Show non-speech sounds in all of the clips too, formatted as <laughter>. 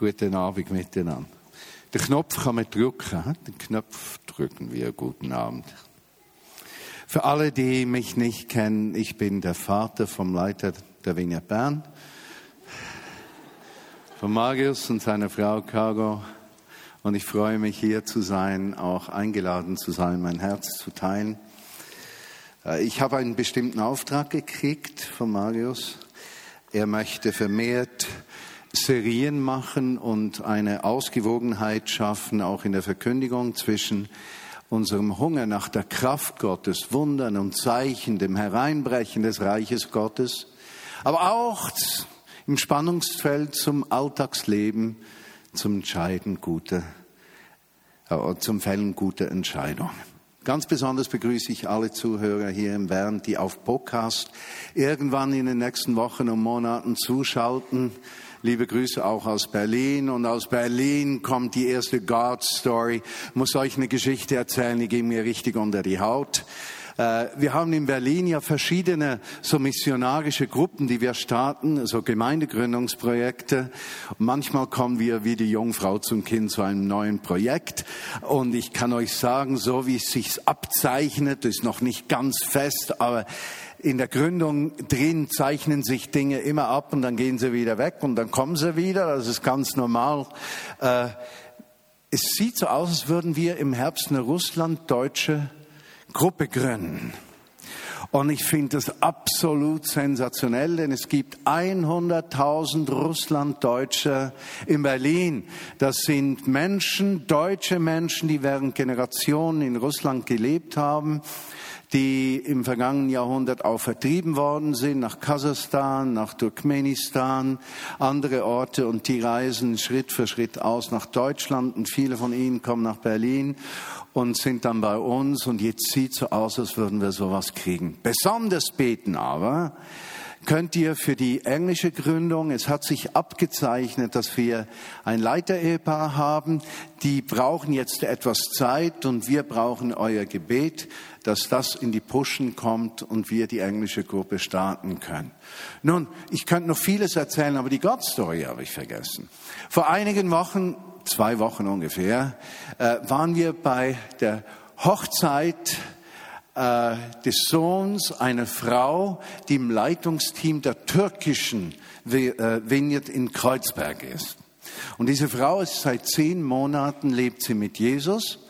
Guten Abend miteinander. Den Knopf kann man drücken. Den Knopf drücken wir. Guten Abend. Für alle, die mich nicht kennen, ich bin der Vater vom Leiter der Vignette Bern, von Marius und seiner Frau Cargo. Und ich freue mich, hier zu sein, auch eingeladen zu sein, mein Herz zu teilen. Äh, ich habe einen bestimmten Auftrag gekriegt von Marius. Er möchte vermehrt Serien machen und eine Ausgewogenheit schaffen, auch in der Verkündigung zwischen unserem Hunger nach der Kraft Gottes, Wundern und Zeichen, dem Hereinbrechen des Reiches Gottes, aber auch im Spannungsfeld zum Alltagsleben, zum Entscheiden guter, äh, zum Fällen guter Entscheidungen. Ganz besonders begrüße ich alle Zuhörer hier im Bern, die auf Podcast irgendwann in den nächsten Wochen und Monaten zuschalten. Liebe Grüße auch aus Berlin. Und aus Berlin kommt die erste God Story. Muss euch eine Geschichte erzählen, die ging mir richtig unter die Haut. Äh, wir haben in Berlin ja verschiedene so missionarische Gruppen, die wir starten, so Gemeindegründungsprojekte. manchmal kommen wir wie die Jungfrau zum Kind zu einem neuen Projekt. Und ich kann euch sagen, so wie es sich abzeichnet, ist noch nicht ganz fest, aber in der Gründung drin zeichnen sich Dinge immer ab und dann gehen sie wieder weg und dann kommen sie wieder. Das ist ganz normal. Äh, es sieht so aus, als würden wir im Herbst eine russlanddeutsche Gruppe gründen. Und ich finde das absolut sensationell, denn es gibt 100.000 Russlanddeutsche in Berlin. Das sind Menschen, deutsche Menschen, die während Generationen in Russland gelebt haben die im vergangenen Jahrhundert auch vertrieben worden sind nach Kasachstan, nach Turkmenistan, andere Orte und die reisen Schritt für Schritt aus nach Deutschland und viele von ihnen kommen nach Berlin und sind dann bei uns und jetzt sieht so aus, als würden wir sowas kriegen. Besonders beten aber könnt ihr für die englische Gründung, es hat sich abgezeichnet, dass wir ein Leiterehepaar haben, die brauchen jetzt etwas Zeit und wir brauchen euer Gebet, dass das in die Pushen kommt und wir die englische Gruppe starten können. Nun, ich könnte noch vieles erzählen, aber die God Story habe ich vergessen. Vor einigen Wochen, zwei Wochen ungefähr, äh, waren wir bei der Hochzeit äh, des Sohns einer Frau, die im Leitungsteam der türkischen äh, Vineyard in Kreuzberg ist. Und diese Frau ist seit zehn Monaten, lebt sie mit Jesus,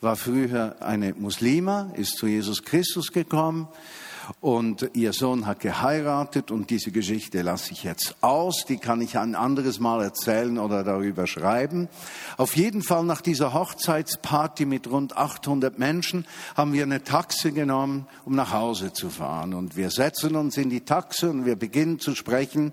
war früher eine Muslima, ist zu Jesus Christus gekommen und ihr Sohn hat geheiratet und diese Geschichte lasse ich jetzt aus, die kann ich ein anderes Mal erzählen oder darüber schreiben. Auf jeden Fall nach dieser Hochzeitsparty mit rund 800 Menschen haben wir eine Taxe genommen, um nach Hause zu fahren. Und wir setzen uns in die Taxe und wir beginnen zu sprechen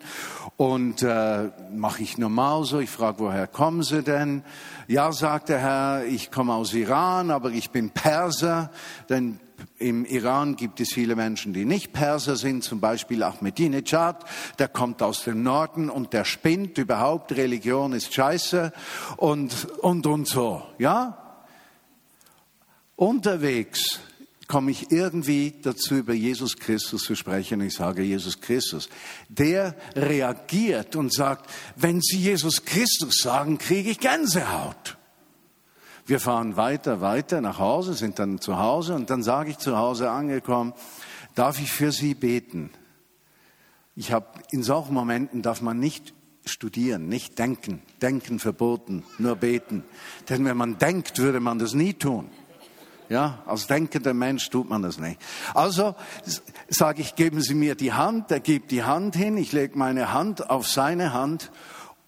und äh, mache ich normal so. Ich frage, woher kommen Sie denn? Ja, sagt der Herr, ich komme aus Iran, aber ich bin Perser, denn im Iran gibt es viele Menschen, die nicht Perser sind, zum Beispiel Ahmadinejad, der kommt aus dem Norden und der spinnt überhaupt, Religion ist scheiße und, und, und so, ja? Unterwegs komme ich irgendwie dazu, über Jesus Christus zu sprechen. Ich sage Jesus Christus. Der reagiert und sagt, wenn Sie Jesus Christus sagen, kriege ich Gänsehaut. Wir fahren weiter, weiter nach Hause, sind dann zu Hause und dann sage ich zu Hause angekommen, darf ich für Sie beten? Ich habe in solchen Momenten darf man nicht studieren, nicht denken, denken verboten, nur beten. Denn wenn man denkt, würde man das nie tun. Ja, als denkender Mensch tut man das nicht. Also sage ich, geben Sie mir die Hand, er gibt die Hand hin, ich lege meine Hand auf seine Hand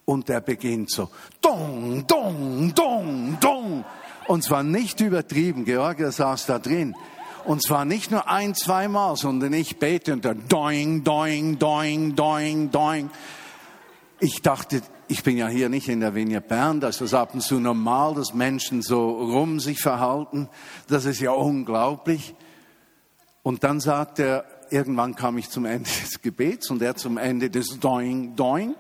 und der beginnt so, dong, dong, dong, dong. Und zwar nicht übertrieben, Georg, der saß da drin. Und zwar nicht nur ein, zweimal, sondern ich bete und dann doing, doing, doing, doing, doing. Ich dachte, ich bin ja hier nicht in der Vinia Bern, da ist das ab und zu normal, dass Menschen so rum sich verhalten. Das ist ja unglaublich. Und dann sagt er, irgendwann kam ich zum Ende des Gebets und er zum Ende des Doing, Doing.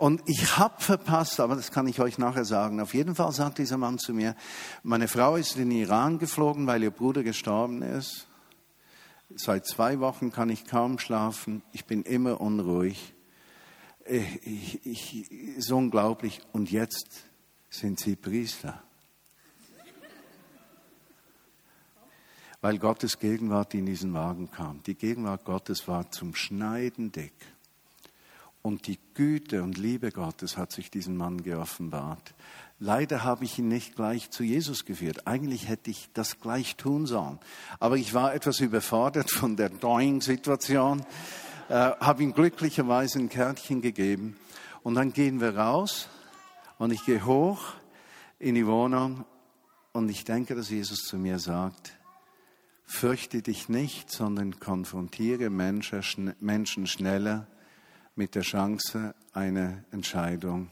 Und ich habe verpasst, aber das kann ich euch nachher sagen. Auf jeden Fall sagt dieser Mann zu mir, meine Frau ist in den Iran geflogen, weil ihr Bruder gestorben ist. Seit zwei Wochen kann ich kaum schlafen. Ich bin immer unruhig. ich, ich, ist unglaublich. Und jetzt sind sie Priester. Weil Gottes Gegenwart in diesen Wagen kam. Die Gegenwart Gottes war zum Schneiden dick. Und die Güte und Liebe Gottes hat sich diesem Mann geoffenbart. Leider habe ich ihn nicht gleich zu Jesus geführt. Eigentlich hätte ich das gleich tun sollen. Aber ich war etwas überfordert von der Doing-Situation, äh, habe ihm glücklicherweise ein Kärtchen gegeben. Und dann gehen wir raus und ich gehe hoch in die Wohnung und ich denke, dass Jesus zu mir sagt, fürchte dich nicht, sondern konfrontiere Menschen schneller mit der Chance, eine Entscheidung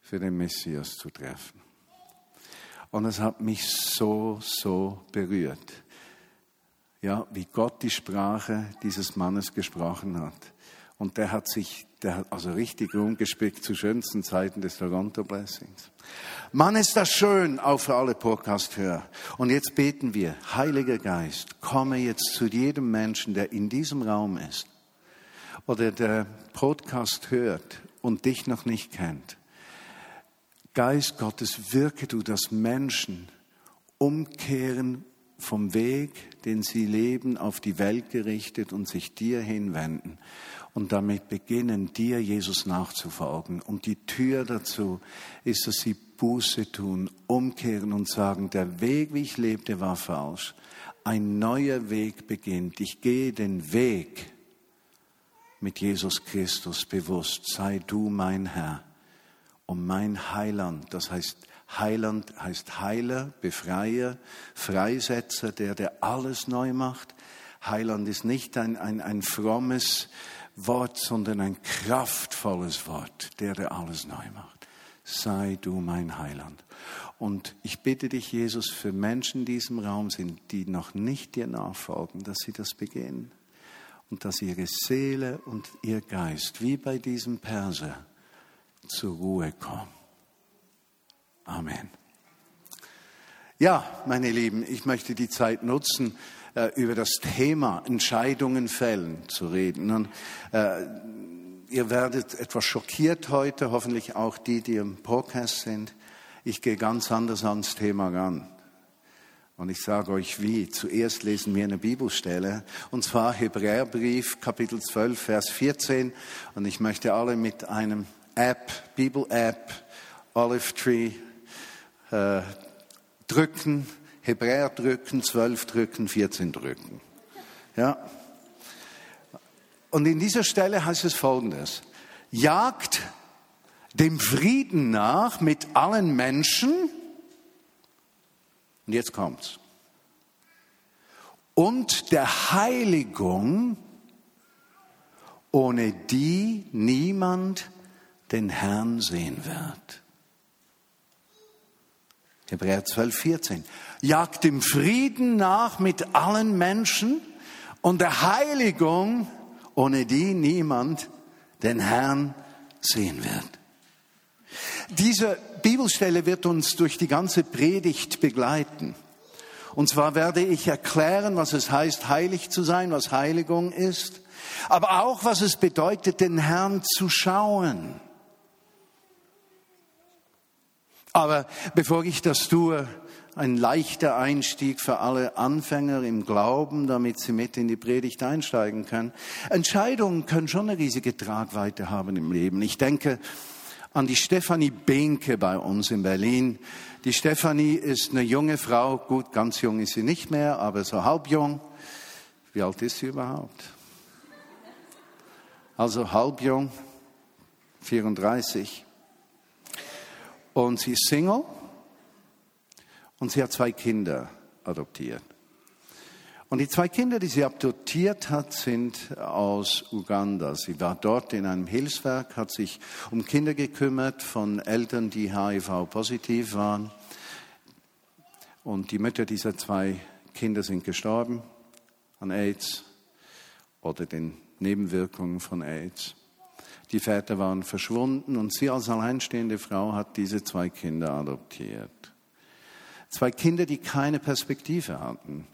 für den Messias zu treffen. Und es hat mich so, so berührt. Ja, wie Gott die Sprache dieses Mannes gesprochen hat. Und der hat sich, der hat also richtig rumgespickt zu schönsten Zeiten des Toronto Blessings. Mann, ist das schön, auch für alle Podcast-Hörer. Und jetzt beten wir, Heiliger Geist, komme jetzt zu jedem Menschen, der in diesem Raum ist oder der Podcast hört und dich noch nicht kennt. Geist Gottes, wirke du, dass Menschen umkehren vom Weg, den sie leben, auf die Welt gerichtet und sich dir hinwenden und damit beginnen, dir Jesus nachzufolgen. Und die Tür dazu ist, dass sie Buße tun, umkehren und sagen, der Weg, wie ich lebte, war falsch. Ein neuer Weg beginnt. Ich gehe den Weg mit Jesus Christus bewusst. Sei du mein Herr um mein Heiland. Das heißt, Heiland heißt Heiler, Befreier, Freisetzer, der, der alles neu macht. Heiland ist nicht ein, ein, ein frommes Wort, sondern ein kraftvolles Wort, der, der alles neu macht. Sei du mein Heiland. Und ich bitte dich, Jesus, für Menschen, in diesem Raum sind, die noch nicht dir nachfolgen, dass sie das beginnen und dass ihre Seele und ihr Geist, wie bei diesem Perser, zur Ruhe kommen. Amen. Ja, meine Lieben, ich möchte die Zeit nutzen, äh, über das Thema Entscheidungen fällen zu reden. Und, äh, ihr werdet etwas schockiert heute, hoffentlich auch die, die im Podcast sind. Ich gehe ganz anders ans Thema ran. Und ich sage euch wie. Zuerst lesen wir eine Bibelstelle, und zwar Hebräerbrief, Kapitel 12, Vers 14. Und ich möchte alle mit einem App, Bibel-App, Olive Tree äh, drücken, Hebräer drücken, 12 drücken, 14 drücken. Ja. Und in dieser Stelle heißt es folgendes. Jagt dem Frieden nach mit allen Menschen. Und jetzt kommt's. Und der Heiligung, ohne die niemand den Herrn sehen wird. Hebräer 12, 14. Jagt dem Frieden nach mit allen Menschen und der Heiligung, ohne die niemand den Herrn sehen wird. Diese Bibelstelle wird uns durch die ganze Predigt begleiten. Und zwar werde ich erklären, was es heißt, heilig zu sein, was Heiligung ist, aber auch, was es bedeutet, den Herrn zu schauen. Aber bevor ich das tue, ein leichter Einstieg für alle Anfänger im Glauben, damit sie mit in die Predigt einsteigen können. Entscheidungen können schon eine riesige Tragweite haben im Leben. Ich denke an die Stefanie Behnke bei uns in Berlin. Die Stefanie ist eine junge Frau, gut, ganz jung ist sie nicht mehr, aber so halb jung. Wie alt ist sie überhaupt? Also halb jung, 34. Und sie ist Single und sie hat zwei Kinder adoptiert. Und die zwei Kinder, die sie adoptiert hat, sind aus Uganda. Sie war dort in einem Hilfswerk, hat sich um Kinder gekümmert von Eltern, die HIV-positiv waren. Und die Mütter dieser zwei Kinder sind gestorben an AIDS oder den Nebenwirkungen von AIDS. Die Väter waren verschwunden und sie als alleinstehende Frau hat diese zwei Kinder adoptiert. Zwei Kinder, die keine Perspektive hatten.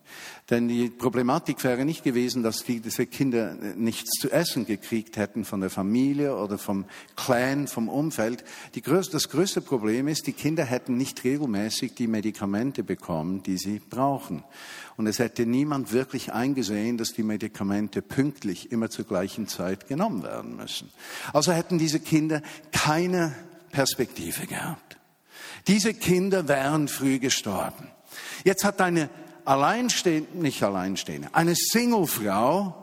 Denn die Problematik wäre nicht gewesen, dass die, diese Kinder nichts zu essen gekriegt hätten von der Familie oder vom Clan, vom Umfeld. Größte, das größte Problem ist, die Kinder hätten nicht regelmäßig die Medikamente bekommen, die sie brauchen. Und es hätte niemand wirklich eingesehen, dass die Medikamente pünktlich immer zur gleichen Zeit genommen werden müssen. Also hätten diese Kinder keine Perspektive gehabt. Diese Kinder wären früh gestorben. Jetzt hat eine alleinstehende, nicht alleinstehende, eine Singlefrau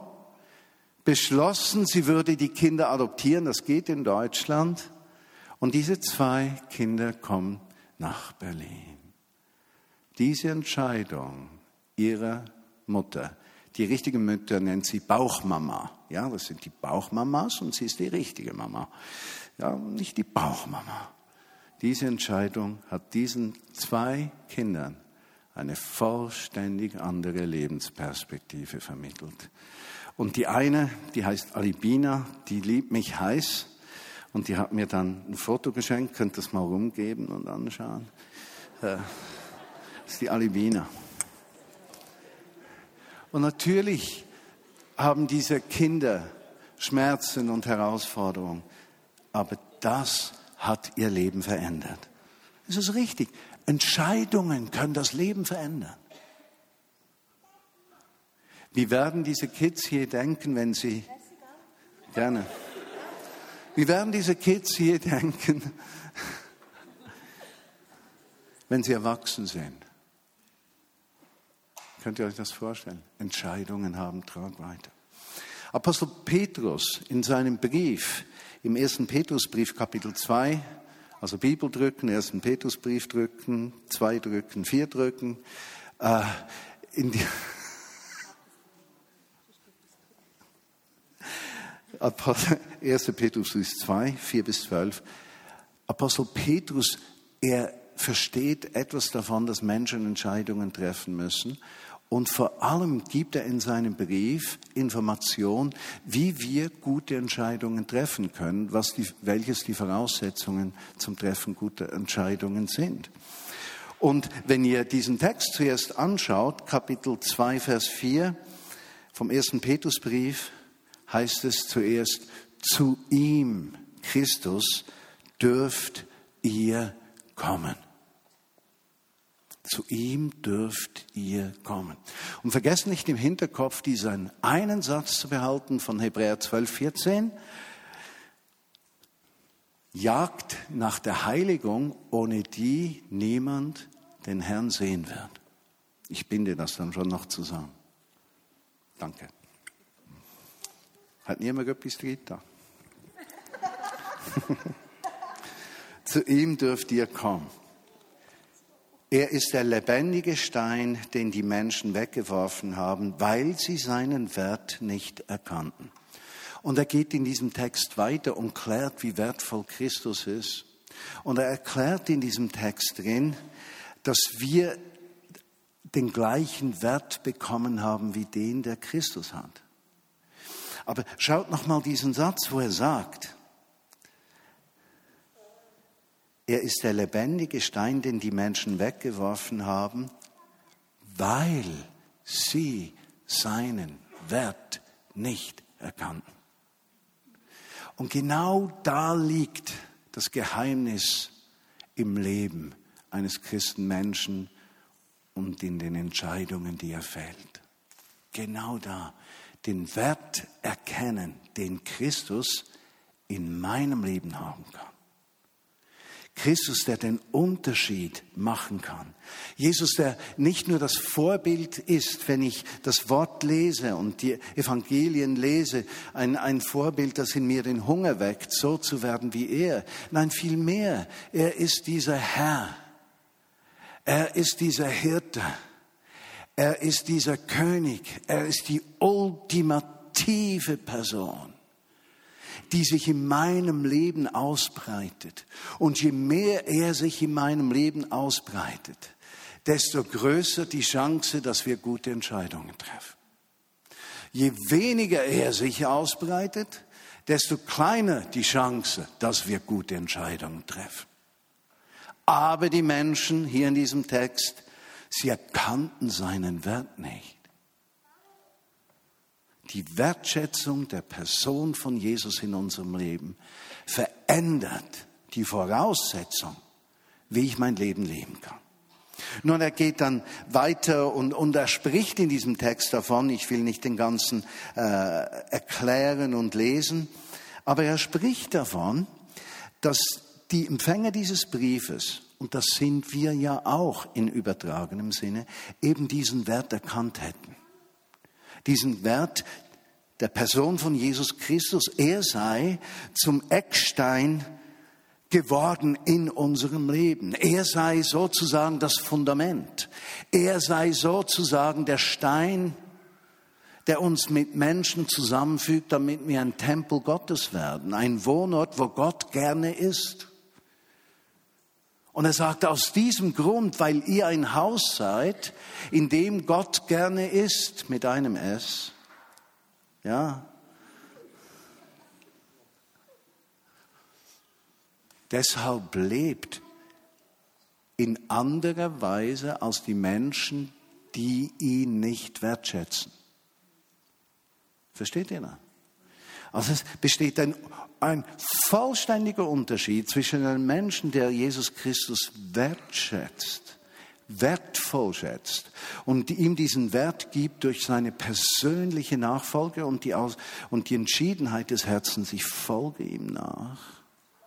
beschlossen, sie würde die Kinder adoptieren. Das geht in Deutschland. Und diese zwei Kinder kommen nach Berlin. Diese Entscheidung ihrer Mutter, die richtige Mutter nennt sie Bauchmama. Ja, das sind die Bauchmamas und sie ist die richtige Mama. Ja, nicht die Bauchmama. Diese Entscheidung hat diesen zwei Kindern eine vollständig andere Lebensperspektive vermittelt. Und die eine, die heißt Alibina, die liebt mich heiß und die hat mir dann ein Foto geschenkt, könnt das mal rumgeben und anschauen. Äh, das ist die Alibina. Und natürlich haben diese Kinder Schmerzen und Herausforderungen, aber das hat ihr Leben verändert. Das ist richtig. Entscheidungen können das Leben verändern. Wie werden diese Kids hier denken, wenn sie gerne? Wie werden diese Kids hier denken, wenn sie erwachsen sind? Könnt ihr euch das vorstellen? Entscheidungen haben Tragweite. Apostel Petrus in seinem Brief im ersten Petrusbrief Kapitel 2, also Bibel drücken, ersten Petrusbrief drücken, zwei drücken, vier drücken, äh, in die <laughs> 1. Petrus 2, 4 bis 12. Apostel Petrus, er versteht etwas davon, dass Menschen Entscheidungen treffen müssen. Und vor allem gibt er in seinem Brief Information, wie wir gute Entscheidungen treffen können, was die, welches die Voraussetzungen zum Treffen guter Entscheidungen sind. Und wenn ihr diesen Text zuerst anschaut, Kapitel 2, Vers 4 vom ersten Petrusbrief, heißt es zuerst, zu ihm, Christus, dürft ihr kommen. Zu ihm dürft ihr kommen. Und vergesst nicht im Hinterkopf diesen einen Satz zu behalten von Hebräer 12, 14. Jagt nach der Heiligung, ohne die niemand den Herrn sehen wird. Ich binde das dann schon noch zusammen. Danke. Hat niemand etwas da? <laughs> Zu ihm dürft ihr kommen. Er ist der lebendige Stein, den die Menschen weggeworfen haben, weil sie seinen Wert nicht erkannten. Und er geht in diesem Text weiter und klärt, wie wertvoll Christus ist. Und er erklärt in diesem Text drin, dass wir den gleichen Wert bekommen haben wie den, der Christus hat. Aber schaut noch mal diesen Satz, wo er sagt, Er ist der lebendige Stein, den die Menschen weggeworfen haben, weil sie seinen Wert nicht erkannten. Und genau da liegt das Geheimnis im Leben eines Christenmenschen und in den Entscheidungen, die er fällt. Genau da. Den Wert erkennen, den Christus in meinem Leben haben kann. Christus, der den Unterschied machen kann. Jesus, der nicht nur das Vorbild ist, wenn ich das Wort lese und die Evangelien lese, ein, ein Vorbild, das in mir den Hunger weckt, so zu werden wie er. Nein, vielmehr, er ist dieser Herr. Er ist dieser Hirte. Er ist dieser König. Er ist die ultimative Person die sich in meinem Leben ausbreitet. Und je mehr er sich in meinem Leben ausbreitet, desto größer die Chance, dass wir gute Entscheidungen treffen. Je weniger er sich ausbreitet, desto kleiner die Chance, dass wir gute Entscheidungen treffen. Aber die Menschen hier in diesem Text Sie erkannten seinen Wert nicht. Die Wertschätzung der Person von Jesus in unserem Leben verändert die Voraussetzung, wie ich mein Leben leben kann. Nun, er geht dann weiter und, und er spricht in diesem Text davon, ich will nicht den ganzen äh, erklären und lesen, aber er spricht davon, dass die Empfänger dieses Briefes, und das sind wir ja auch in übertragenem Sinne, eben diesen Wert erkannt hätten. Diesen Wert der Person von Jesus Christus, er sei zum Eckstein geworden in unserem Leben. Er sei sozusagen das Fundament. Er sei sozusagen der Stein, der uns mit Menschen zusammenfügt, damit wir ein Tempel Gottes werden, ein Wohnort, wo Gott gerne ist. Und er sagt, aus diesem Grund, weil ihr ein Haus seid, in dem Gott gerne ist, mit einem S, ja, deshalb lebt in anderer Weise als die Menschen, die ihn nicht wertschätzen. Versteht ihr das? Also es besteht ein, ein vollständiger Unterschied zwischen einem Menschen, der Jesus Christus wertschätzt, wertvoll schätzt und ihm diesen Wert gibt durch seine persönliche Nachfolge und die, Aus und die Entschiedenheit des Herzens, ich folge ihm nach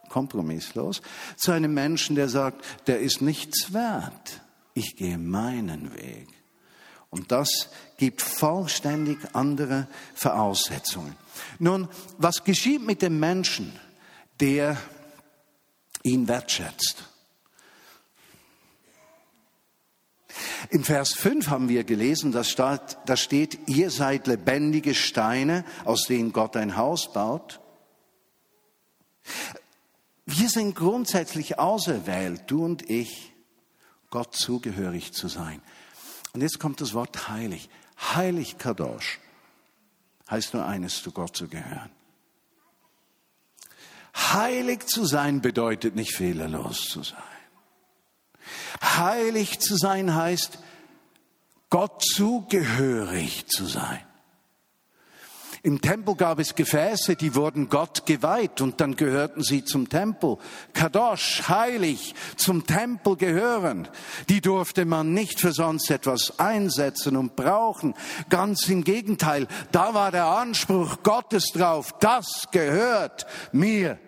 kompromisslos, zu einem Menschen, der sagt, der ist nichts wert. Ich gehe meinen Weg. Und das gibt vollständig andere Voraussetzungen. Nun, was geschieht mit dem Menschen, der ihn wertschätzt? In Vers 5 haben wir gelesen, da steht, ihr seid lebendige Steine, aus denen Gott ein Haus baut. Wir sind grundsätzlich auserwählt, du und ich, Gott zugehörig zu sein. Und jetzt kommt das Wort heilig. Heilig Kadosh heißt nur eines, zu Gott zu gehören. Heilig zu sein bedeutet nicht fehlerlos zu sein. Heilig zu sein heißt, Gott zugehörig zu sein. Im Tempel gab es Gefäße, die wurden Gott geweiht und dann gehörten sie zum Tempel. Kadosh, heilig, zum Tempel gehören. Die durfte man nicht für sonst etwas einsetzen und brauchen. Ganz im Gegenteil, da war der Anspruch Gottes drauf, das gehört mir.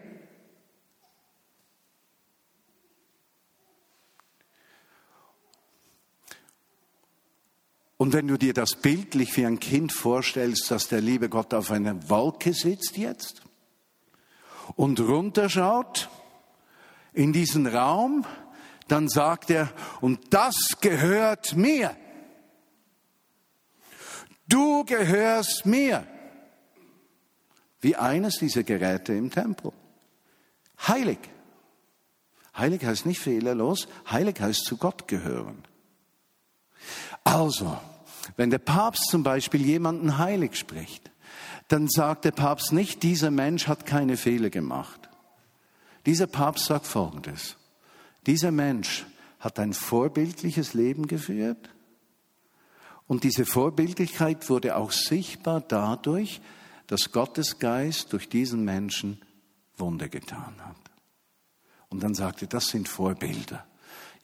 Und wenn du dir das bildlich wie ein Kind vorstellst, dass der liebe Gott auf einer Wolke sitzt jetzt und runterschaut in diesen Raum, dann sagt er, und das gehört mir. Du gehörst mir. Wie eines dieser Geräte im Tempel. Heilig. Heilig heißt nicht fehlerlos, heilig heißt zu Gott gehören. Also, wenn der Papst zum Beispiel jemanden heilig spricht, dann sagt der Papst nicht, dieser Mensch hat keine Fehler gemacht. Dieser Papst sagt Folgendes. Dieser Mensch hat ein vorbildliches Leben geführt und diese Vorbildlichkeit wurde auch sichtbar dadurch, dass Gottes Geist durch diesen Menschen Wunder getan hat. Und dann sagte, das sind Vorbilder.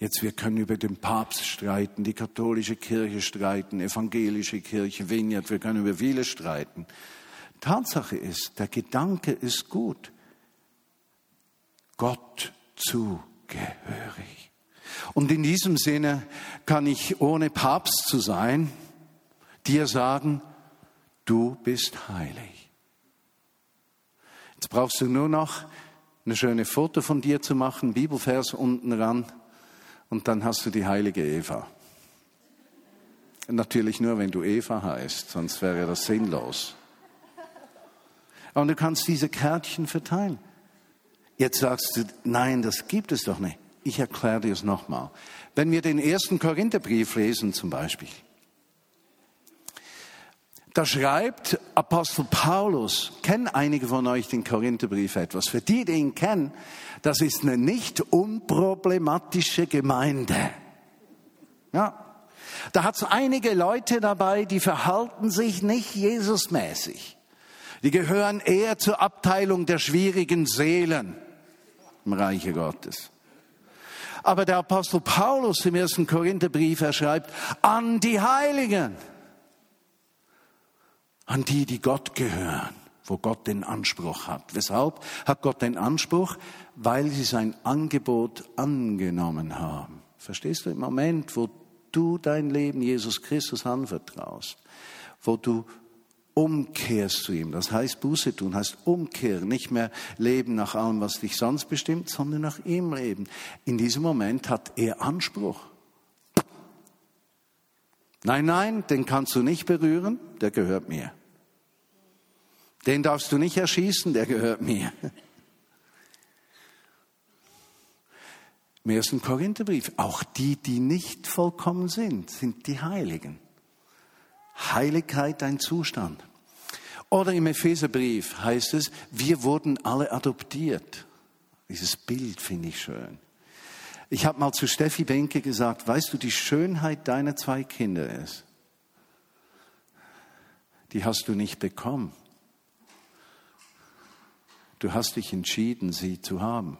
Jetzt, wir können über den Papst streiten, die katholische Kirche streiten, evangelische Kirche, Vineyard, wir können über viele streiten. Tatsache ist, der Gedanke ist gut. Gott zugehörig. Und in diesem Sinne kann ich, ohne Papst zu sein, dir sagen, du bist heilig. Jetzt brauchst du nur noch eine schöne Foto von dir zu machen, Bibelvers unten ran und dann hast du die heilige Eva. Natürlich nur, wenn du Eva heißt, sonst wäre das sinnlos. Und du kannst diese Kärtchen verteilen. Jetzt sagst du, nein, das gibt es doch nicht. Ich erkläre dir es nochmal. Wenn wir den ersten Korintherbrief lesen zum Beispiel, da schreibt Apostel Paulus, kennen einige von euch den Korintherbrief etwas? Für die, die ihn kennen, das ist eine nicht unproblematische Gemeinde. Ja, Da hat es einige Leute dabei, die verhalten sich nicht Jesusmäßig. Die gehören eher zur Abteilung der schwierigen Seelen im Reiche Gottes. Aber der Apostel Paulus im ersten Korintherbrief, er schreibt, an die Heiligen, an die, die Gott gehören, wo Gott den Anspruch hat. Weshalb hat Gott den Anspruch? Weil sie sein Angebot angenommen haben. Verstehst du, im Moment, wo du dein Leben Jesus Christus anvertraust, wo du umkehrst zu ihm. Das heißt Buße tun, heißt umkehren, nicht mehr leben nach allem, was dich sonst bestimmt, sondern nach ihm leben. In diesem Moment hat er Anspruch. Nein, nein, den kannst du nicht berühren, der gehört mir. Den darfst du nicht erschießen, der gehört mir. Im ersten Korintherbrief, auch die, die nicht vollkommen sind, sind die Heiligen. Heiligkeit ein Zustand. Oder im Epheserbrief heißt es, wir wurden alle adoptiert. Dieses Bild finde ich schön. Ich habe mal zu Steffi Benke gesagt, weißt du, die Schönheit deiner zwei Kinder ist, die hast du nicht bekommen. Du hast dich entschieden, sie zu haben.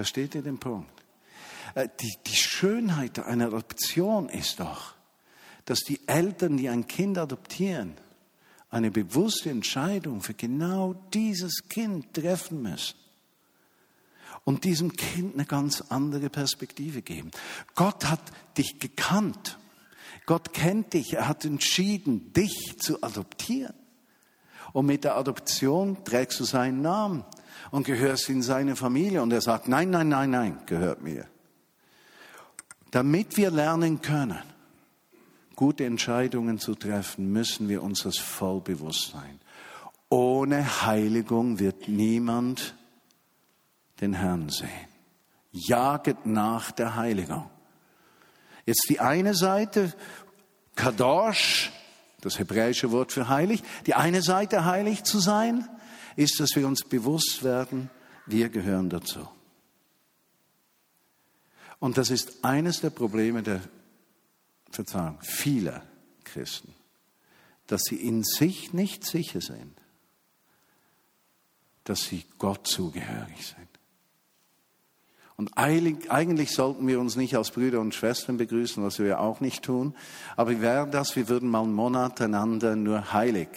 Versteht ihr den Punkt? Äh, die, die Schönheit einer Adoption ist doch, dass die Eltern, die ein Kind adoptieren, eine bewusste Entscheidung für genau dieses Kind treffen müssen und diesem Kind eine ganz andere Perspektive geben. Gott hat dich gekannt. Gott kennt dich. Er hat entschieden, dich zu adoptieren. Und mit der Adoption trägst du seinen Namen und gehörst in seine Familie. Und er sagt, nein, nein, nein, nein, gehört mir. Damit wir lernen können, gute Entscheidungen zu treffen, müssen wir uns das voll bewusst sein. Ohne Heiligung wird niemand den Herrn sehen. Jaget nach der Heiligung. Jetzt die eine Seite, Kadosh, das hebräische Wort für heilig, die eine Seite heilig zu sein, ist, dass wir uns bewusst werden, wir gehören dazu. Und das ist eines der Probleme der Verzeihung, vieler Christen, dass sie in sich nicht sicher sind, dass sie Gott zugehörig sind. Und eigentlich sollten wir uns nicht als Brüder und Schwestern begrüßen, was wir auch nicht tun. Aber wäre das, wir würden mal monateinander nur heilig,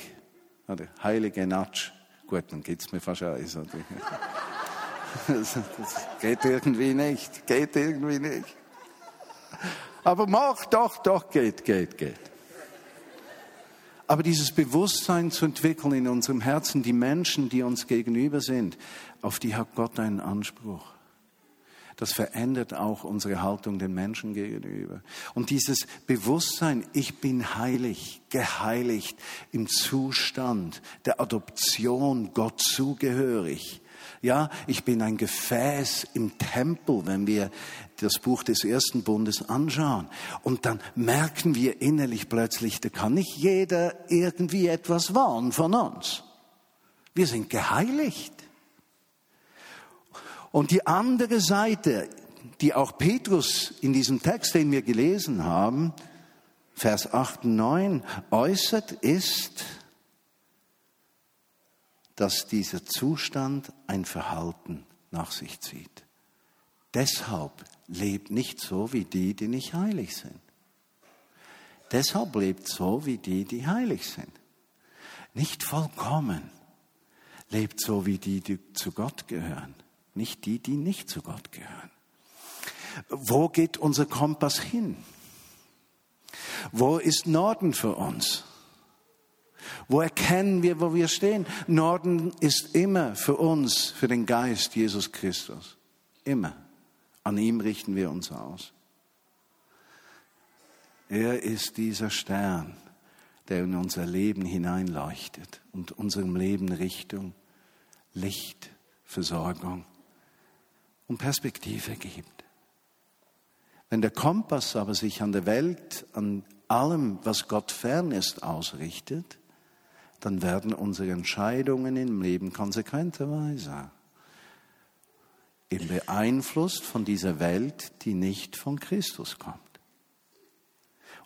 oder heilige Natsch. Gut, dann geht's mir fast aus. <laughs> Das geht irgendwie nicht, geht irgendwie nicht. Aber mach, doch, doch, geht, geht, geht. Aber dieses Bewusstsein zu entwickeln in unserem Herzen, die Menschen, die uns gegenüber sind, auf die hat Gott einen Anspruch. Das verändert auch unsere Haltung den Menschen gegenüber. Und dieses Bewusstsein, ich bin heilig, geheiligt im Zustand der Adoption Gott zugehörig, ja, ich bin ein Gefäß im Tempel, wenn wir das Buch des ersten Bundes anschauen. Und dann merken wir innerlich plötzlich, da kann nicht jeder irgendwie etwas wahren von uns. Wir sind geheiligt. Und die andere Seite, die auch Petrus in diesem Text, den wir gelesen haben, Vers 8 und 9 äußert, ist, dass dieser Zustand ein Verhalten nach sich zieht. Deshalb lebt nicht so wie die, die nicht heilig sind. Deshalb lebt so wie die, die heilig sind. Nicht vollkommen. Lebt so wie die, die zu Gott gehören. Nicht die, die nicht zu Gott gehören. Wo geht unser Kompass hin? Wo ist Norden für uns? Wo erkennen wir, wo wir stehen? Norden ist immer für uns, für den Geist Jesus Christus. Immer. An ihm richten wir uns aus. Er ist dieser Stern, der in unser Leben hineinleuchtet und unserem Leben Richtung, Licht, Versorgung und Perspektive gibt. Wenn der Kompass aber sich an der Welt, an allem, was Gott fern ist, ausrichtet, dann werden unsere Entscheidungen im Leben konsequenterweise eben beeinflusst von dieser Welt, die nicht von Christus kommt.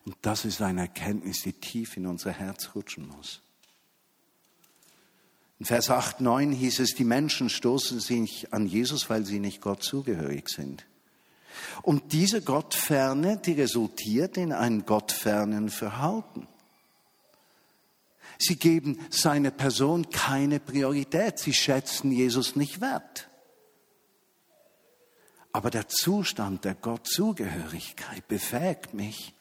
Und das ist eine Erkenntnis, die tief in unser Herz rutschen muss. In Vers 8, 9 hieß es, die Menschen stoßen sich an Jesus, weil sie nicht Gott zugehörig sind. Und diese Gottferne, die resultiert in ein gottfernen Verhalten. Sie geben seiner Person keine Priorität. Sie schätzen Jesus nicht wert. Aber der Zustand der Gottzugehörigkeit befähigt mich,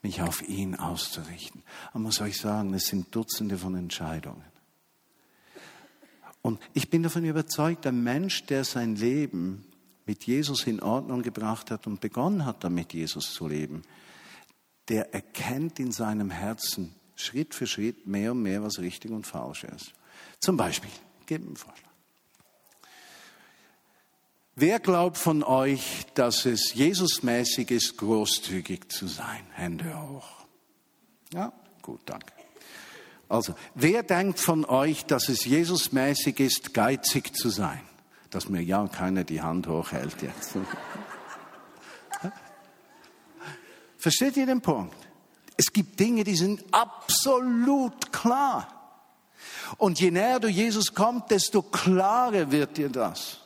mich auf ihn auszurichten. Man muss euch sagen, es sind Dutzende von Entscheidungen. Und ich bin davon überzeugt, der Mensch, der sein Leben mit Jesus in Ordnung gebracht hat und begonnen hat, damit Jesus zu leben, der erkennt in seinem Herzen Schritt für Schritt mehr und mehr, was richtig und falsch ist. Zum Beispiel, geben einen Vorschlag. Wer glaubt von euch, dass es Jesusmäßig ist, großzügig zu sein? Hände hoch. Ja, gut, danke. Also, wer denkt von euch, dass es Jesusmäßig ist, geizig zu sein? Dass mir ja keiner die Hand hochhält jetzt. <laughs> Versteht ihr den Punkt? Es gibt Dinge, die sind absolut klar. Und je näher du Jesus kommst, desto klarer wird dir das.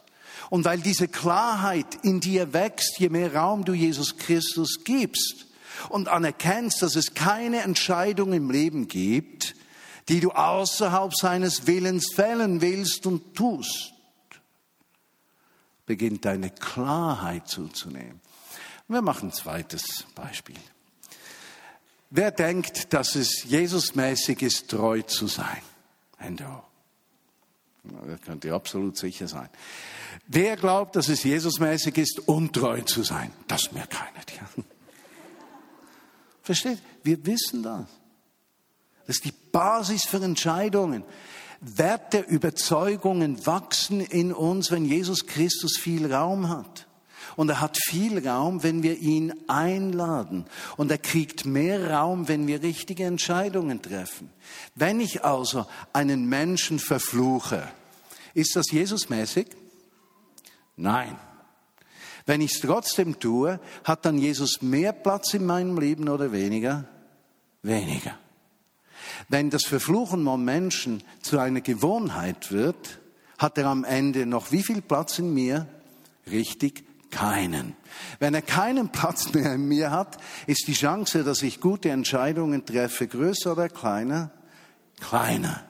Und weil diese Klarheit in dir wächst, je mehr Raum du Jesus Christus gibst und anerkennst, dass es keine Entscheidung im Leben gibt, die du außerhalb seines Willens fällen willst und tust, beginnt deine Klarheit zuzunehmen. Wir machen ein zweites Beispiel. Wer denkt, dass es Jesusmäßig ist, treu zu sein? Hände hoch. Da könnt ihr absolut sicher sein. Wer glaubt, dass es Jesusmäßig ist, untreu zu sein? Das mir keiner. Versteht? Wir wissen das. Das ist die Basis für Entscheidungen. Werte, Überzeugungen wachsen in uns, wenn Jesus Christus viel Raum hat. Und er hat viel Raum, wenn wir ihn einladen. Und er kriegt mehr Raum, wenn wir richtige Entscheidungen treffen. Wenn ich also einen Menschen verfluche, ist das Jesusmäßig? Nein. Wenn ich es trotzdem tue, hat dann Jesus mehr Platz in meinem Leben oder weniger? Weniger. Wenn das Verfluchen von Menschen zu einer Gewohnheit wird, hat er am Ende noch wie viel Platz in mir? Richtig, keinen. Wenn er keinen Platz mehr in mir hat, ist die Chance, dass ich gute Entscheidungen treffe, größer oder kleiner? Kleiner.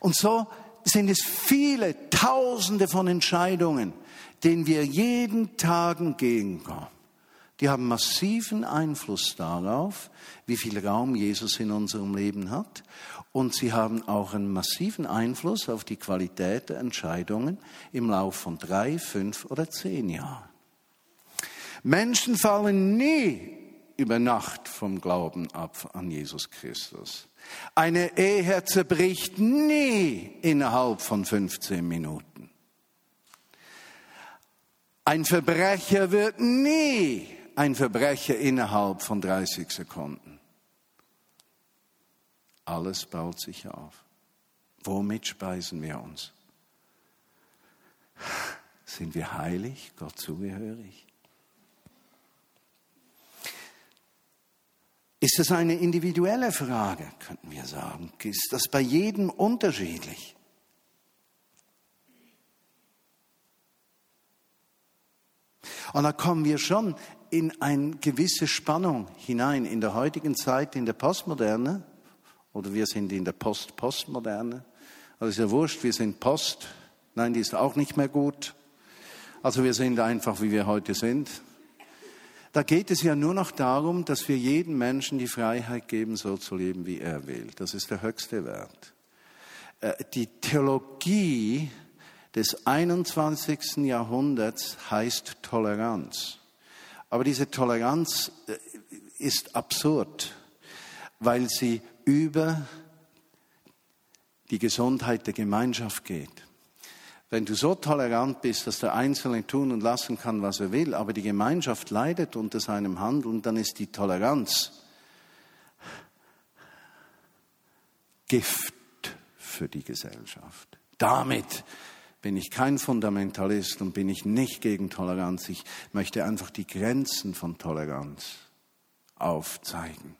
Und so sind es viele Tausende von Entscheidungen, denen wir jeden Tag entgegenkommen. Die haben massiven Einfluss darauf, wie viel Raum Jesus in unserem Leben hat. Und sie haben auch einen massiven Einfluss auf die Qualität der Entscheidungen im Laufe von drei, fünf oder zehn Jahren. Menschen fallen nie über Nacht vom Glauben ab an Jesus Christus. Eine Ehe zerbricht nie innerhalb von 15 Minuten. Ein Verbrecher wird nie ein Verbrecher innerhalb von 30 Sekunden. Alles baut sich auf. Womit speisen wir uns? Sind wir heilig, Gott zugehörig? Ist es eine individuelle Frage, könnten wir sagen? Ist das bei jedem unterschiedlich? Und da kommen wir schon in eine gewisse Spannung hinein in der heutigen Zeit, in der Postmoderne. Oder wir sind in der Post-Postmoderne. Also ist ja wurscht, wir sind Post. Nein, die ist auch nicht mehr gut. Also wir sind einfach, wie wir heute sind. Da geht es ja nur noch darum, dass wir jedem Menschen die Freiheit geben, so zu leben, wie er will. Das ist der höchste Wert. Äh, die Theologie des 21. Jahrhunderts heißt Toleranz. Aber diese Toleranz äh, ist absurd, weil sie über die Gesundheit der Gemeinschaft geht. Wenn du so tolerant bist, dass der Einzelne tun und lassen kann, was er will, aber die Gemeinschaft leidet unter seinem Handeln, dann ist die Toleranz Gift für die Gesellschaft. Damit bin ich kein Fundamentalist und bin ich nicht gegen Toleranz. Ich möchte einfach die Grenzen von Toleranz aufzeigen.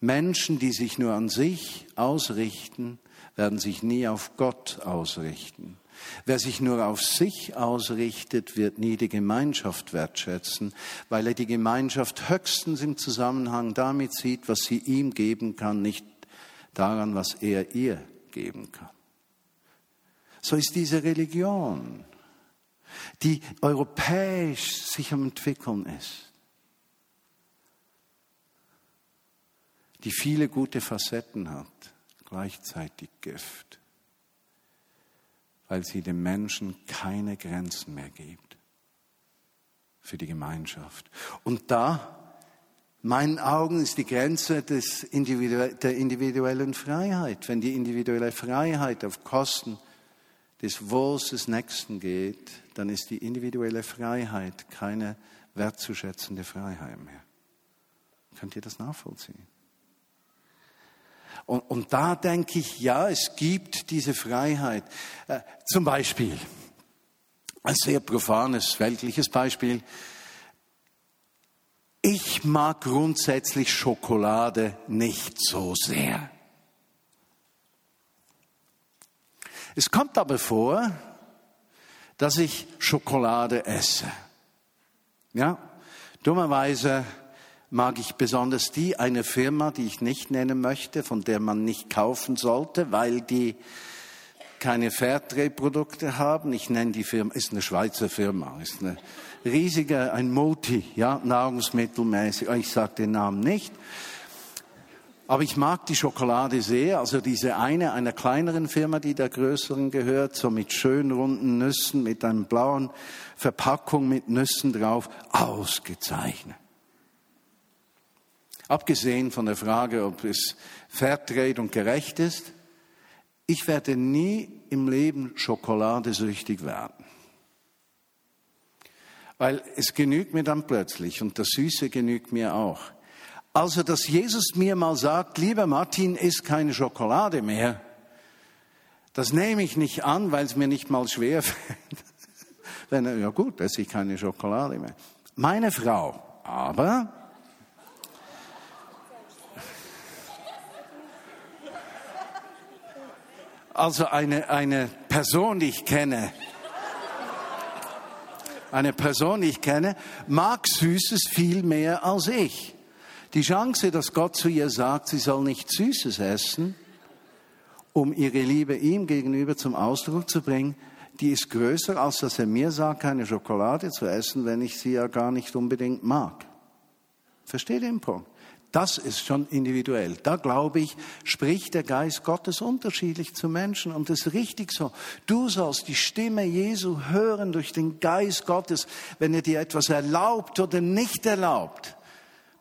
Menschen, die sich nur an sich ausrichten, werden sich nie auf Gott ausrichten. Wer sich nur auf sich ausrichtet, wird nie die Gemeinschaft wertschätzen, weil er die Gemeinschaft höchstens im Zusammenhang damit sieht, was sie ihm geben kann, nicht daran, was er ihr geben kann. So ist diese Religion, die europäisch sich am entwickeln ist, die viele gute Facetten hat, gleichzeitig Gift, weil sie dem Menschen keine Grenzen mehr gibt für die Gemeinschaft. Und da meinen Augen ist die Grenze des Individu der individuellen Freiheit. Wenn die individuelle Freiheit auf Kosten des Wohls des Nächsten geht, dann ist die individuelle Freiheit keine wertzuschätzende Freiheit mehr. Könnt ihr das nachvollziehen? Und, und da denke ich, ja, es gibt diese Freiheit. Äh, zum Beispiel, ein sehr profanes, weltliches Beispiel. Ich mag grundsätzlich Schokolade nicht so sehr. Es kommt aber vor, dass ich Schokolade esse. Ja, dummerweise mag ich besonders die, eine Firma, die ich nicht nennen möchte, von der man nicht kaufen sollte, weil die keine Fairtrade-Produkte haben. Ich nenne die Firma, ist eine Schweizer Firma, ist eine riesige, ein Multi, ja, nahrungsmittelmäßig. Ich sage den Namen nicht. Aber ich mag die Schokolade sehr, also diese eine einer kleineren Firma, die der größeren gehört, so mit schön runden Nüssen, mit einem blauen Verpackung mit Nüssen drauf, ausgezeichnet. Abgesehen von der Frage, ob es Fairtrade und gerecht ist, ich werde nie im Leben schokoladesüchtig werden. Weil es genügt mir dann plötzlich und das Süße genügt mir auch. Also, dass Jesus mir mal sagt, lieber Martin, isst keine Schokolade mehr, das nehme ich nicht an, weil es mir nicht mal schwer <laughs> fällt. Wenn ja gut, esse ich keine Schokolade mehr. Meine Frau, aber, also eine, eine Person, die ich kenne, eine Person, die ich kenne, mag Süßes viel mehr als ich. Die Chance, dass Gott zu ihr sagt, sie soll nicht Süßes essen, um ihre Liebe ihm gegenüber zum Ausdruck zu bringen, die ist größer, als dass er mir sagt, keine Schokolade zu essen, wenn ich sie ja gar nicht unbedingt mag. Versteht den Punkt? Das ist schon individuell. Da glaube ich, spricht der Geist Gottes unterschiedlich zu Menschen und das ist richtig so. Du sollst die Stimme Jesu hören durch den Geist Gottes, wenn er dir etwas erlaubt oder nicht erlaubt.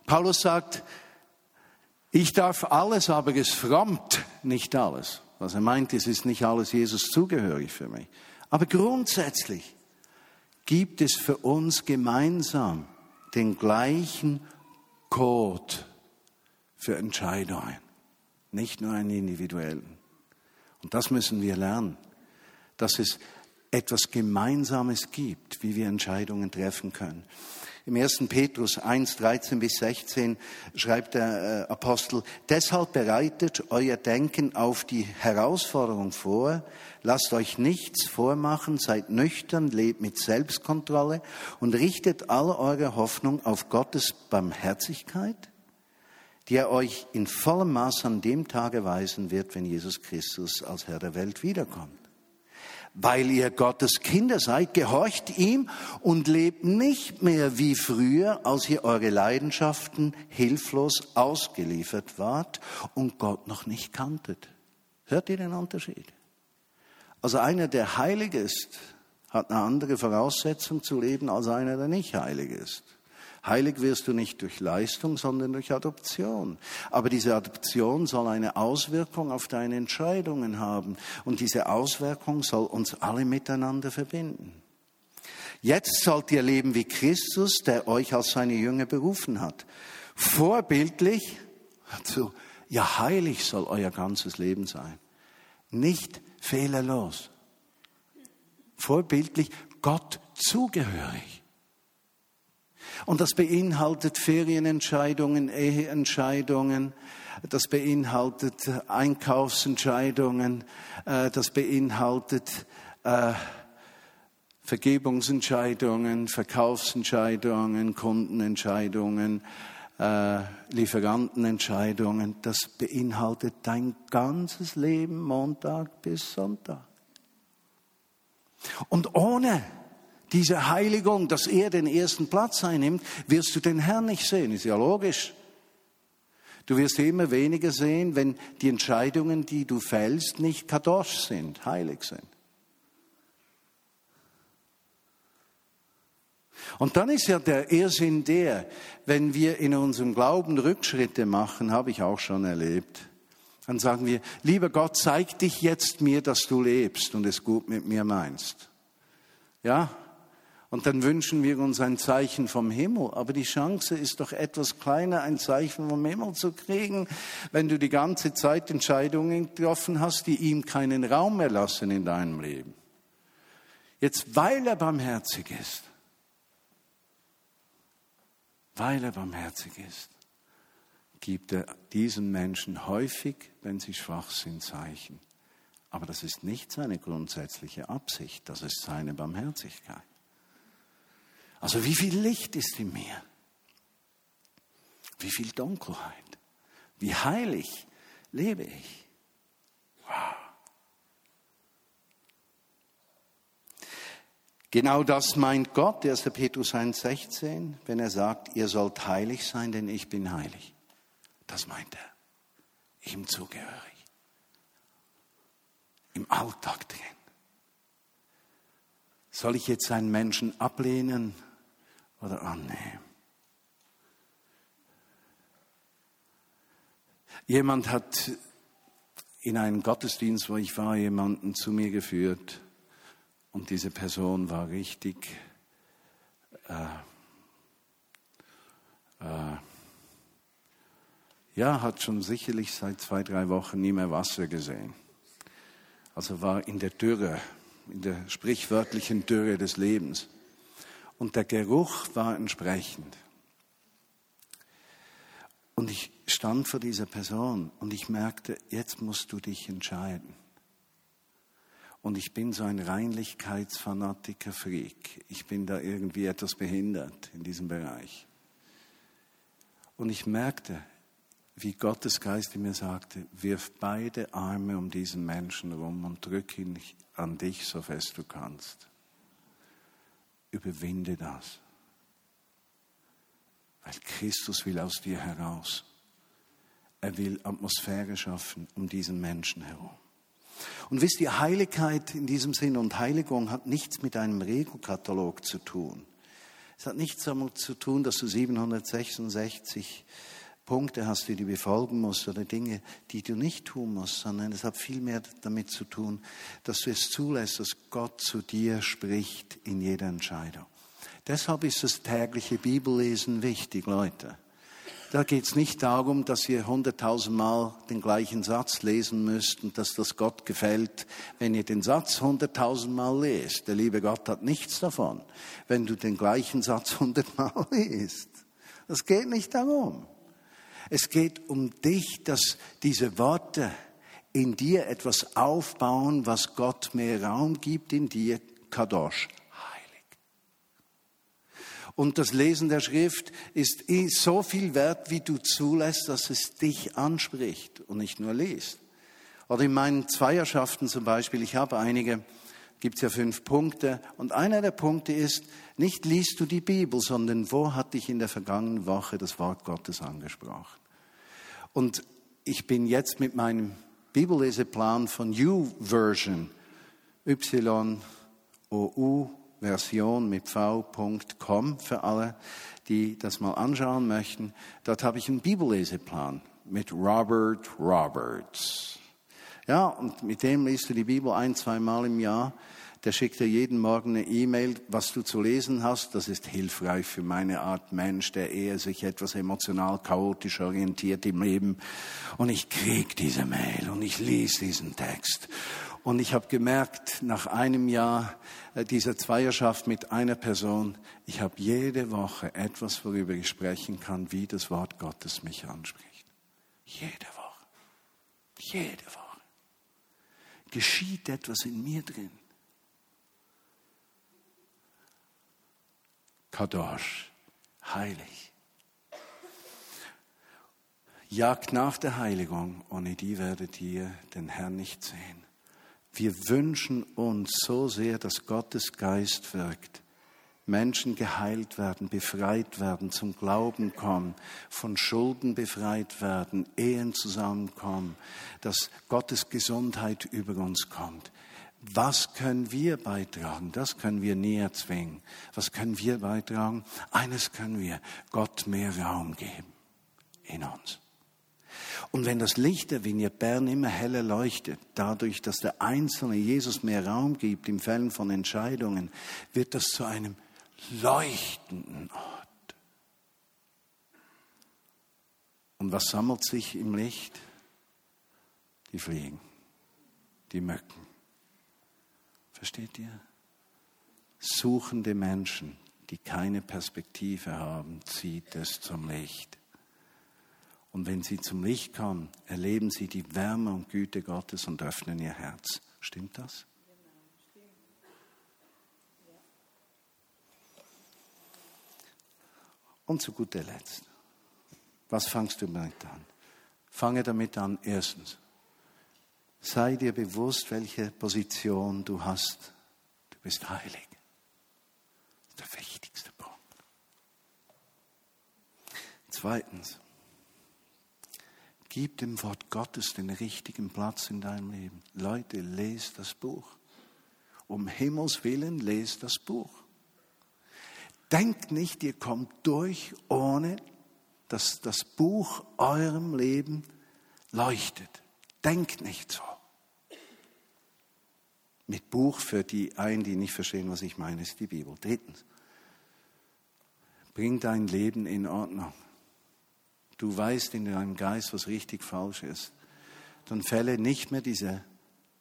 Paulus sagt, ich darf alles, aber es frommt nicht alles. Was er meint, es ist nicht alles Jesus zugehörig für mich. Aber grundsätzlich gibt es für uns gemeinsam den gleichen Code für Entscheidungen, nicht nur einen individuellen. Und das müssen wir lernen, dass es etwas Gemeinsames gibt, wie wir Entscheidungen treffen können. Im 1. Petrus 1, 13 bis 16 schreibt der äh, Apostel, deshalb bereitet euer Denken auf die Herausforderung vor, lasst euch nichts vormachen, seid nüchtern, lebt mit Selbstkontrolle und richtet alle eure Hoffnung auf Gottes Barmherzigkeit, die er euch in vollem Maß an dem Tage weisen wird, wenn Jesus Christus als Herr der Welt wiederkommt weil ihr Gottes Kinder seid, gehorcht ihm und lebt nicht mehr wie früher, als ihr eure Leidenschaften hilflos ausgeliefert wart und Gott noch nicht kanntet. Hört ihr den Unterschied? Also einer, der heilig ist, hat eine andere Voraussetzung zu leben als einer, der nicht heilig ist. Heilig wirst du nicht durch Leistung, sondern durch Adoption. Aber diese Adoption soll eine Auswirkung auf deine Entscheidungen haben. Und diese Auswirkung soll uns alle miteinander verbinden. Jetzt sollt ihr leben wie Christus, der euch als seine Jünger berufen hat. Vorbildlich, also, ja, heilig soll euer ganzes Leben sein. Nicht fehlerlos. vorbildlich Gott zugehörig. Und das beinhaltet Ferienentscheidungen, Eheentscheidungen, das beinhaltet Einkaufsentscheidungen, äh, das beinhaltet äh, Vergebungsentscheidungen, Verkaufsentscheidungen, Kundenentscheidungen, äh, Lieferantenentscheidungen. Das beinhaltet dein ganzes Leben Montag bis Sonntag. Und ohne diese Heiligung, dass er den ersten Platz einnimmt, wirst du den Herrn nicht sehen. Ist ja logisch. Du wirst immer weniger sehen, wenn die Entscheidungen, die du fällst, nicht kadosch sind, heilig sind. Und dann ist ja der Irrsinn der, wenn wir in unserem Glauben Rückschritte machen, habe ich auch schon erlebt. Dann sagen wir, lieber Gott, zeig dich jetzt mir, dass du lebst und es gut mit mir meinst. Ja? Und dann wünschen wir uns ein Zeichen vom Himmel. Aber die Chance ist doch etwas kleiner, ein Zeichen vom Himmel zu kriegen, wenn du die ganze Zeit Entscheidungen getroffen hast, die ihm keinen Raum mehr lassen in deinem Leben. Jetzt, weil er barmherzig ist, weil er barmherzig ist, gibt er diesen Menschen häufig, wenn sie schwach sind, Zeichen. Aber das ist nicht seine grundsätzliche Absicht, das ist seine Barmherzigkeit. Also wie viel Licht ist in mir? Wie viel Dunkelheit? Wie heilig lebe ich? Wow. Genau das meint Gott, 1. Petrus 1,16, wenn er sagt, ihr sollt heilig sein, denn ich bin heilig. Das meint er. Ihm zugehörig. Im Alltag drin. Soll ich jetzt einen Menschen ablehnen oder annehmen? Jemand hat in einem Gottesdienst, wo ich war, jemanden zu mir geführt und diese Person war richtig äh, äh, ja, hat schon sicherlich seit zwei, drei Wochen nie mehr Wasser gesehen. Also war in der Dürre, in der sprichwörtlichen Dürre des Lebens. Und der Geruch war entsprechend. Und ich stand vor dieser Person und ich merkte, jetzt musst du dich entscheiden. Und ich bin so ein Reinlichkeitsfanatiker-Freak. Ich bin da irgendwie etwas behindert in diesem Bereich. Und ich merkte, wie Gottes Geist in mir sagte, wirf beide Arme um diesen Menschen rum und drück ihn an dich, so fest du kannst. Überwinde das. Weil Christus will aus dir heraus. Er will Atmosphäre schaffen um diesen Menschen herum. Und wisst ihr, Heiligkeit in diesem Sinn und Heiligung hat nichts mit einem Regelkatalog zu tun. Es hat nichts damit zu tun, dass du 766 Punkte hast, die du befolgen musst oder Dinge, die du nicht tun musst, sondern es hat viel mehr damit zu tun, dass du es zulässt, dass Gott zu dir spricht in jeder Entscheidung. Deshalb ist das tägliche Bibellesen wichtig, Leute. Da geht es nicht darum, dass ihr hunderttausendmal den gleichen Satz lesen müsst und dass das Gott gefällt, wenn ihr den Satz hunderttausendmal lest. Der liebe Gott hat nichts davon, wenn du den gleichen Satz <laughs> hundertmal liest. Das geht nicht darum. Es geht um dich, dass diese Worte in dir etwas aufbauen, was Gott mehr Raum gibt in dir, Kadosh, und das Lesen der Schrift ist so viel wert, wie du zulässt, dass es dich anspricht und nicht nur liest. Oder in meinen Zweierschaften zum Beispiel, ich habe einige, gibt es ja fünf Punkte. Und einer der Punkte ist, nicht liest du die Bibel, sondern wo hat dich in der vergangenen Woche das Wort Gottes angesprochen? Und ich bin jetzt mit meinem Bibelleseplan von U-Version, Y-O-U, Version mit v.com für alle, die das mal anschauen möchten. Dort habe ich einen Bibelleseplan mit Robert Roberts. Ja, und mit dem liest du die Bibel ein, zweimal im Jahr. Der schickt dir jeden Morgen eine E-Mail, was du zu lesen hast. Das ist hilfreich für meine Art Mensch, der eher sich etwas emotional chaotisch orientiert im Leben. Und ich krieg diese Mail und ich lese diesen Text Und ich habe gemerkt, nach einem Jahr äh, dieser Zweierschaft mit einer Person, ich habe jede Woche etwas, worüber ich sprechen kann, wie das Wort Gottes mich anspricht. Jede Woche. Jede Woche. Geschieht etwas in mir drin. Kadosh, heilig. Jagt nach der Heiligung, ohne die werdet ihr den Herrn nicht sehen. Wir wünschen uns so sehr, dass Gottes Geist wirkt. Menschen geheilt werden, befreit werden, zum Glauben kommen, von Schulden befreit werden, Ehen zusammenkommen, dass Gottes Gesundheit über uns kommt. Was können wir beitragen? Das können wir nie erzwingen. Was können wir beitragen? Eines können wir, Gott mehr Raum geben in uns. Und wenn das Licht der Vignette Bern immer heller leuchtet, dadurch, dass der Einzelne Jesus mehr Raum gibt im Fällen von Entscheidungen, wird das zu einem leuchtenden Ort. Und was sammelt sich im Licht? Die Fliegen, die Mücken. Versteht ihr? Suchende Menschen, die keine Perspektive haben, zieht es zum Licht. Und wenn sie zum Licht kommen, erleben sie die Wärme und Güte Gottes und öffnen ihr Herz. Stimmt das? Und zu guter Letzt, was fangst du damit an? Fange damit an, erstens, sei dir bewusst, welche Position du hast. Du bist heilig. Das ist der wichtigste Punkt. Zweitens, Gib dem Wort Gottes den richtigen Platz in deinem Leben. Leute, lest das Buch. Um Himmels willen, lest das Buch. Denkt nicht, ihr kommt durch, ohne dass das Buch eurem Leben leuchtet. Denkt nicht so. Mit Buch für die einen, die nicht verstehen, was ich meine, ist die Bibel. Drittens, bring dein Leben in Ordnung du weißt in deinem Geist, was richtig falsch ist, dann fälle nicht mehr diese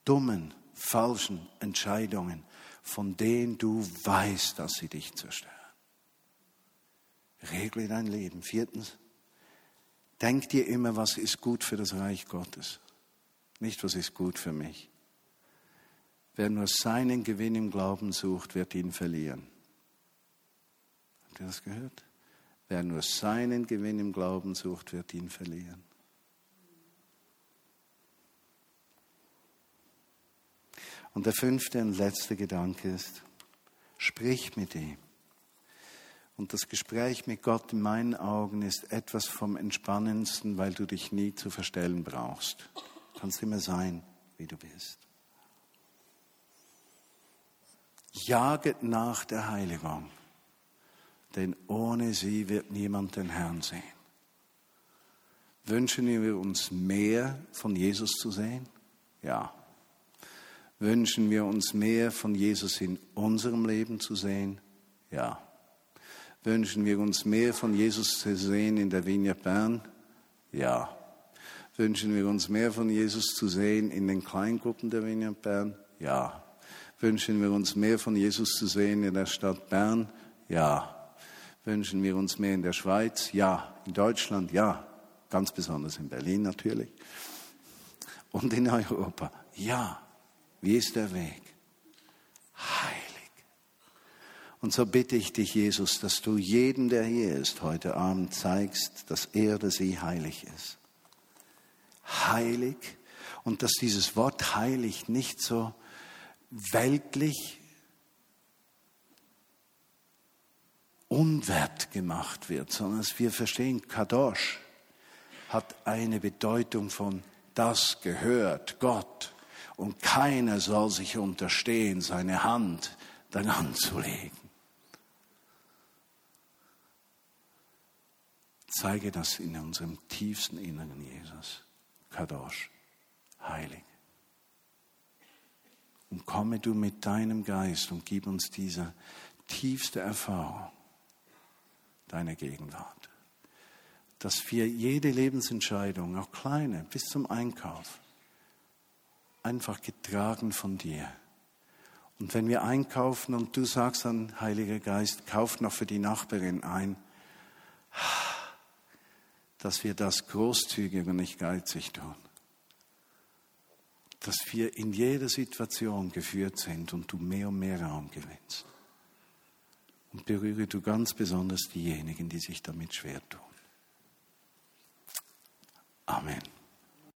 dummen, falschen Entscheidungen, von denen du weißt, dass sie dich zerstören. Regle dein Leben. Viertens, denk dir immer, was ist gut für das Reich Gottes, nicht was ist gut für mich. Wer nur seinen Gewinn im Glauben sucht, wird ihn verlieren. Habt ihr das gehört? Wer nur seinen Gewinn im Glauben sucht, wird ihn verlieren. Und der fünfte und letzte Gedanke ist, sprich mit ihm. Und das Gespräch mit Gott in meinen Augen ist etwas vom Entspannendsten, weil du dich nie zu verstellen brauchst. Du kannst immer sein, wie du bist. Jaget nach der Heiligung denn ohne sie wird niemand den Herrn sehen. Wünschen wir uns mehr von Jesus zu sehen? Ja. Wünschen wir uns mehr von Jesus in unserem Leben zu sehen? Ja. Wünschen wir uns mehr von Jesus zu sehen in der Vignette Bern? Ja. Wünschen wir uns mehr von Jesus zu sehen in den Kleingruppen der Vignette Bern? Ja. Wünschen wir uns mehr von Jesus zu sehen in der Stadt Bern? Ja. Wünschen wir uns mehr in der Schweiz? Ja. In Deutschland? Ja. Ganz besonders in Berlin natürlich. Und in Europa? Ja. Wie ist der Weg? Heilig. Und so bitte ich dich, Jesus, dass du jedem, der hier ist, heute Abend zeigst, dass er oder sie heilig ist. Heilig. Und dass dieses Wort heilig nicht so weltlich unwert gemacht wird, sondern dass wir verstehen, Kadosh hat eine Bedeutung von das gehört Gott und keiner soll sich unterstehen, seine Hand daran zu legen. Zeige das in unserem tiefsten Inneren, Jesus. Kadosh, heilig. Und komme du mit deinem Geist und gib uns diese tiefste Erfahrung deine Gegenwart. Dass wir jede Lebensentscheidung, auch kleine, bis zum Einkauf, einfach getragen von dir. Und wenn wir einkaufen und du sagst dann, Heiliger Geist, kauf noch für die Nachbarin ein, dass wir das großzügig und nicht geizig tun. Dass wir in jeder Situation geführt sind und du mehr und mehr Raum gewinnst. Und berühre du ganz besonders diejenigen, die sich damit schwer tun. Amen.